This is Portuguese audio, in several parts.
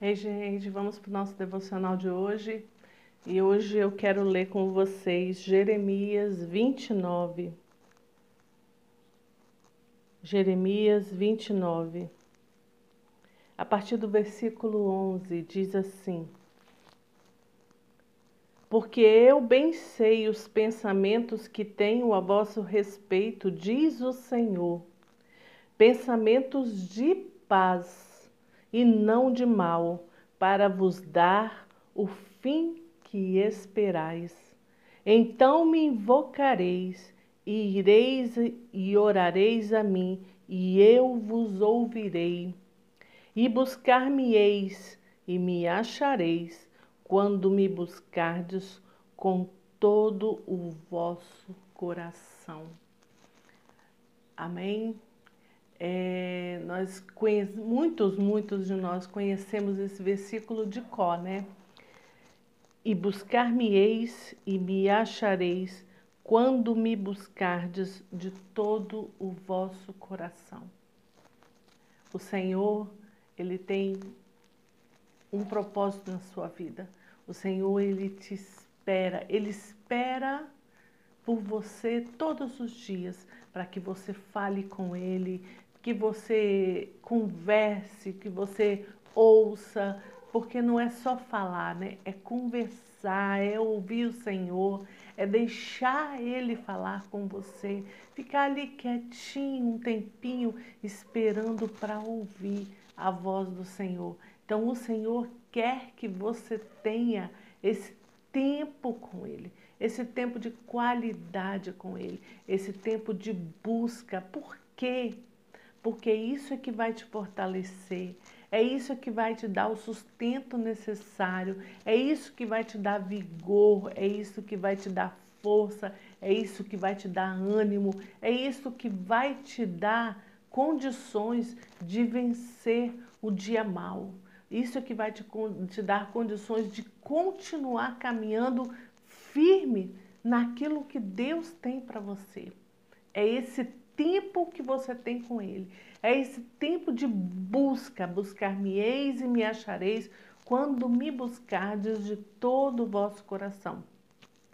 Ei, gente, vamos para o nosso devocional de hoje. E hoje eu quero ler com vocês Jeremias 29. Jeremias 29. A partir do versículo 11, diz assim: Porque eu bem sei os pensamentos que tenho a vosso respeito, diz o Senhor, pensamentos de paz e não de mal, para vos dar o fim que esperais. Então me invocareis, e ireis e orareis a mim, e eu vos ouvirei. E buscar-me-eis, e me achareis, quando me buscardes com todo o vosso coração. Amém? É, nós muitos, muitos de nós conhecemos esse versículo de Có, né? E buscar-me-eis e me achareis quando me buscardes de todo o vosso coração. O Senhor, ele tem um propósito na sua vida. O Senhor, ele te espera, ele espera por você todos os dias para que você fale com ele, que você converse, que você ouça, porque não é só falar, né? É conversar, é ouvir o Senhor, é deixar Ele falar com você, ficar ali quietinho um tempinho esperando para ouvir a voz do Senhor. Então, o Senhor quer que você tenha esse tempo com Ele, esse tempo de qualidade com Ele, esse tempo de busca. Por quê? Porque isso é que vai te fortalecer, é isso que vai te dar o sustento necessário, é isso que vai te dar vigor, é isso que vai te dar força, é isso que vai te dar ânimo, é isso que vai te dar condições de vencer o dia mal. Isso é que vai te, te dar condições de continuar caminhando firme naquilo que Deus tem para você. É esse tempo que você tem com Ele. É esse tempo de busca, buscar-me-eis e me achareis quando me buscardes de todo o vosso coração.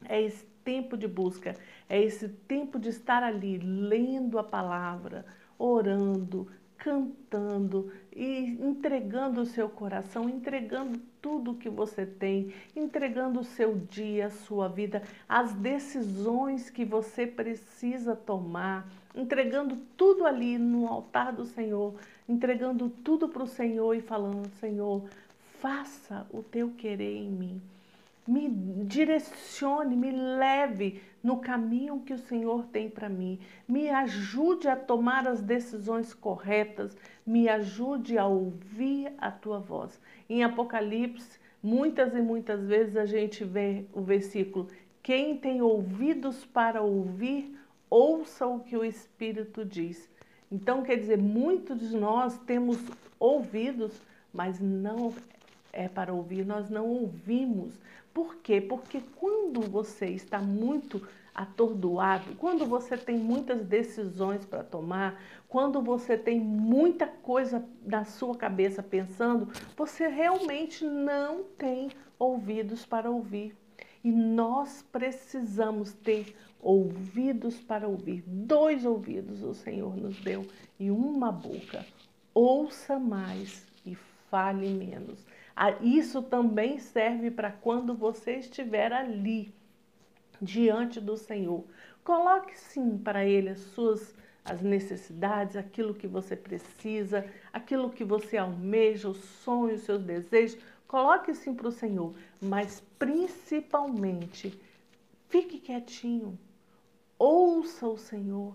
É esse tempo de busca, é esse tempo de estar ali lendo a palavra, orando, cantando e entregando o seu coração, entregando tudo que você tem, entregando o seu dia, a sua vida, as decisões que você precisa tomar, entregando tudo ali no altar do Senhor, entregando tudo para o Senhor e falando: Senhor, faça o teu querer em mim me direcione, me leve no caminho que o Senhor tem para mim, me ajude a tomar as decisões corretas, me ajude a ouvir a tua voz. Em Apocalipse, muitas e muitas vezes a gente vê o versículo: Quem tem ouvidos para ouvir, ouça o que o Espírito diz. Então, quer dizer, muitos de nós temos ouvidos, mas não é para ouvir, nós não ouvimos. Por quê? Porque quando você está muito atordoado, quando você tem muitas decisões para tomar, quando você tem muita coisa na sua cabeça pensando, você realmente não tem ouvidos para ouvir. E nós precisamos ter ouvidos para ouvir. Dois ouvidos o Senhor nos deu e uma boca. Ouça mais e fale menos. Isso também serve para quando você estiver ali, diante do Senhor. Coloque sim para Ele as suas as necessidades, aquilo que você precisa, aquilo que você almeja, os sonhos, os seus desejos. Coloque sim para o Senhor, mas principalmente fique quietinho, ouça o Senhor,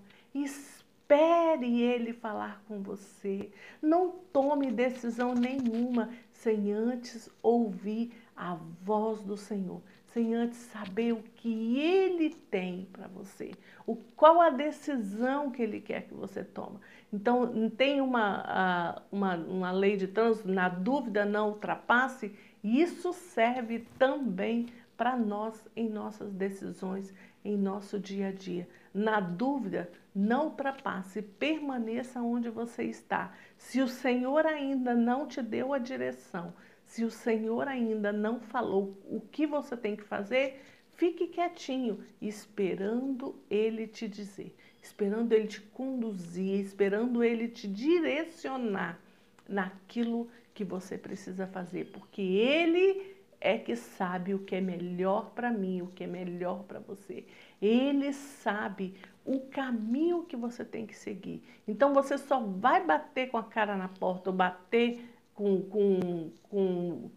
espere Ele falar com você. Não tome decisão nenhuma sem antes ouvir a voz do Senhor, sem antes saber o que Ele tem para você, o, qual a decisão que Ele quer que você tome. Então, tem uma, uma, uma lei de trânsito, na dúvida não ultrapasse, isso serve também para nós em nossas decisões, em nosso dia a dia. Na dúvida, não ultrapasse, permaneça onde você está. Se o Senhor ainda não te deu a direção, Se o Senhor ainda não falou o que você tem que fazer, fique quietinho, esperando Ele te dizer, esperando Ele te conduzir, esperando Ele te direcionar naquilo que você precisa fazer, porque Ele é que sabe o que é melhor para mim, o que é melhor para você. Ele sabe o caminho que você tem que seguir. Então você só vai bater com a cara na porta ou bater com, com, com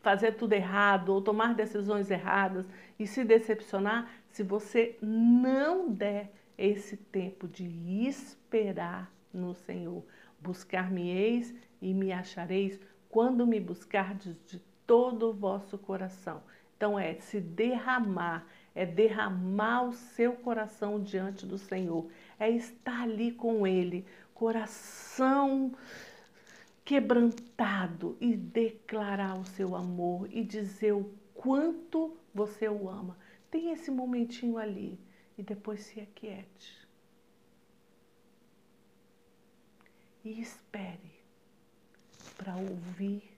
fazer tudo errado ou tomar decisões erradas e se decepcionar se você não der esse tempo de esperar no Senhor. Buscar-me-eis e me achareis quando me buscardes de todo o vosso coração. Então é se derramar, é derramar o seu coração diante do Senhor, é estar ali com Ele, coração quebrantado e declarar o seu amor e dizer o quanto você o ama. Tem esse momentinho ali e depois se aquiete. E espere para ouvir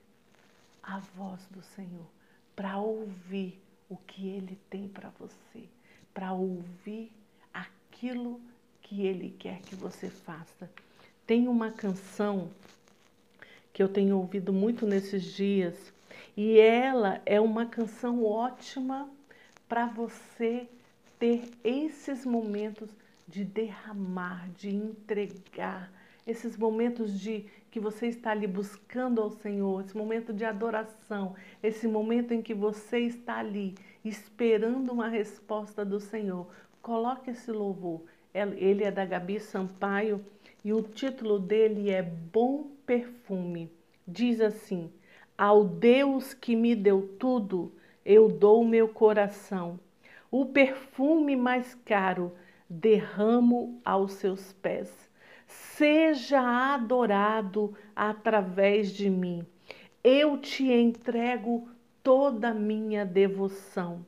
a voz do Senhor, para ouvir o que Ele tem para você, para ouvir aquilo que Ele quer que você faça. Tem uma canção que eu tenho ouvido muito nesses dias, e ela é uma canção ótima para você ter esses momentos de derramar, de entregar, esses momentos de que você está ali buscando ao Senhor, esse momento de adoração, esse momento em que você está ali esperando uma resposta do Senhor. Coloque esse louvor. Ele é da Gabi Sampaio e o título dele é Bom Perfume. Diz assim: Ao Deus que me deu tudo, eu dou meu coração. O perfume mais caro derramo aos seus pés. Seja adorado através de mim. Eu te entrego toda a minha devoção.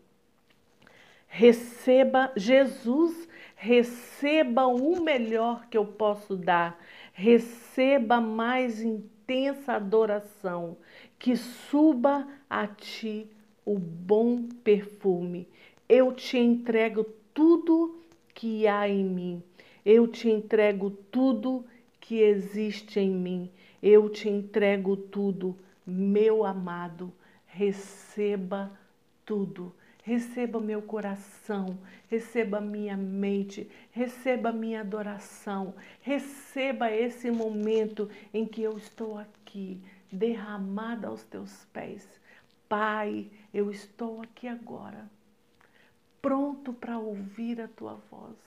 Receba, Jesus receba o melhor que eu posso dar, receba mais intensa adoração, que suba a ti o bom perfume. Eu te entrego tudo que há em mim, eu te entrego tudo que existe em mim, eu te entrego tudo, meu amado, receba tudo. Receba meu coração, receba minha mente, receba minha adoração, receba esse momento em que eu estou aqui, derramada aos teus pés. Pai, eu estou aqui agora, pronto para ouvir a tua voz,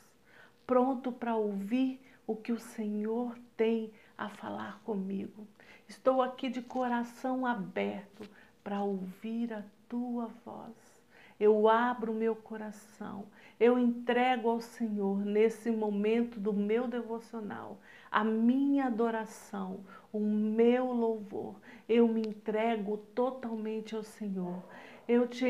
pronto para ouvir o que o Senhor tem a falar comigo. Estou aqui de coração aberto para ouvir a tua voz eu abro meu coração, eu entrego ao Senhor nesse momento do meu devocional a minha adoração, o meu louvor. Eu me entrego totalmente ao Senhor. Eu, te,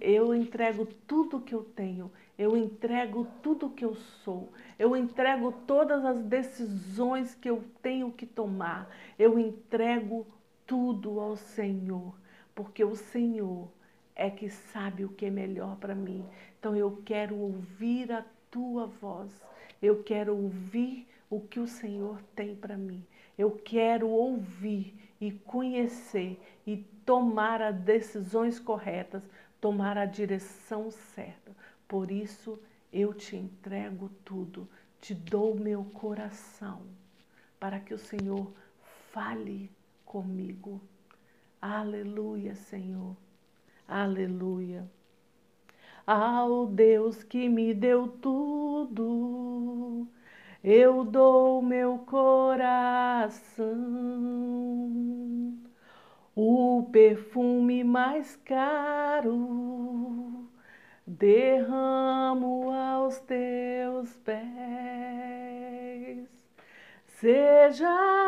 eu entrego tudo que eu tenho, eu entrego tudo que eu sou, eu entrego todas as decisões que eu tenho que tomar, eu entrego tudo ao Senhor, porque o Senhor é que sabe o que é melhor para mim. Então eu quero ouvir a tua voz. Eu quero ouvir o que o Senhor tem para mim. Eu quero ouvir e conhecer e tomar as decisões corretas, tomar a direção certa. Por isso eu te entrego tudo, te dou meu coração, para que o Senhor fale comigo. Aleluia, Senhor. Aleluia. Ao Deus que me deu tudo, eu dou meu coração, o perfume mais caro, derramo aos teus pés. Seja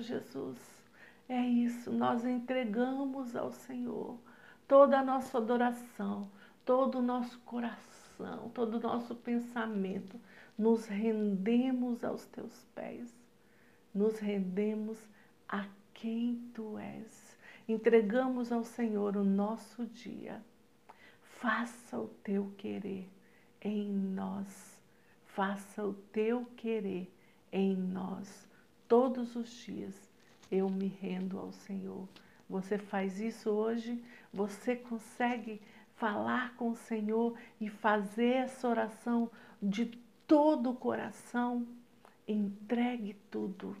Jesus. É isso, nós entregamos ao Senhor toda a nossa adoração, todo o nosso coração, todo o nosso pensamento. Nos rendemos aos teus pés, nos rendemos a quem tu és. Entregamos ao Senhor o nosso dia. Faça o teu querer em nós. Faça o teu querer em nós. Todos os dias eu me rendo ao Senhor. Você faz isso hoje? Você consegue falar com o Senhor e fazer essa oração de todo o coração? Entregue tudo.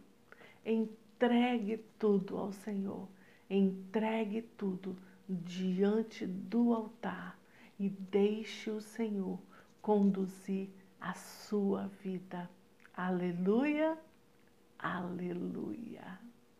Entregue tudo ao Senhor. Entregue tudo diante do altar e deixe o Senhor conduzir a sua vida. Aleluia, Aleluia.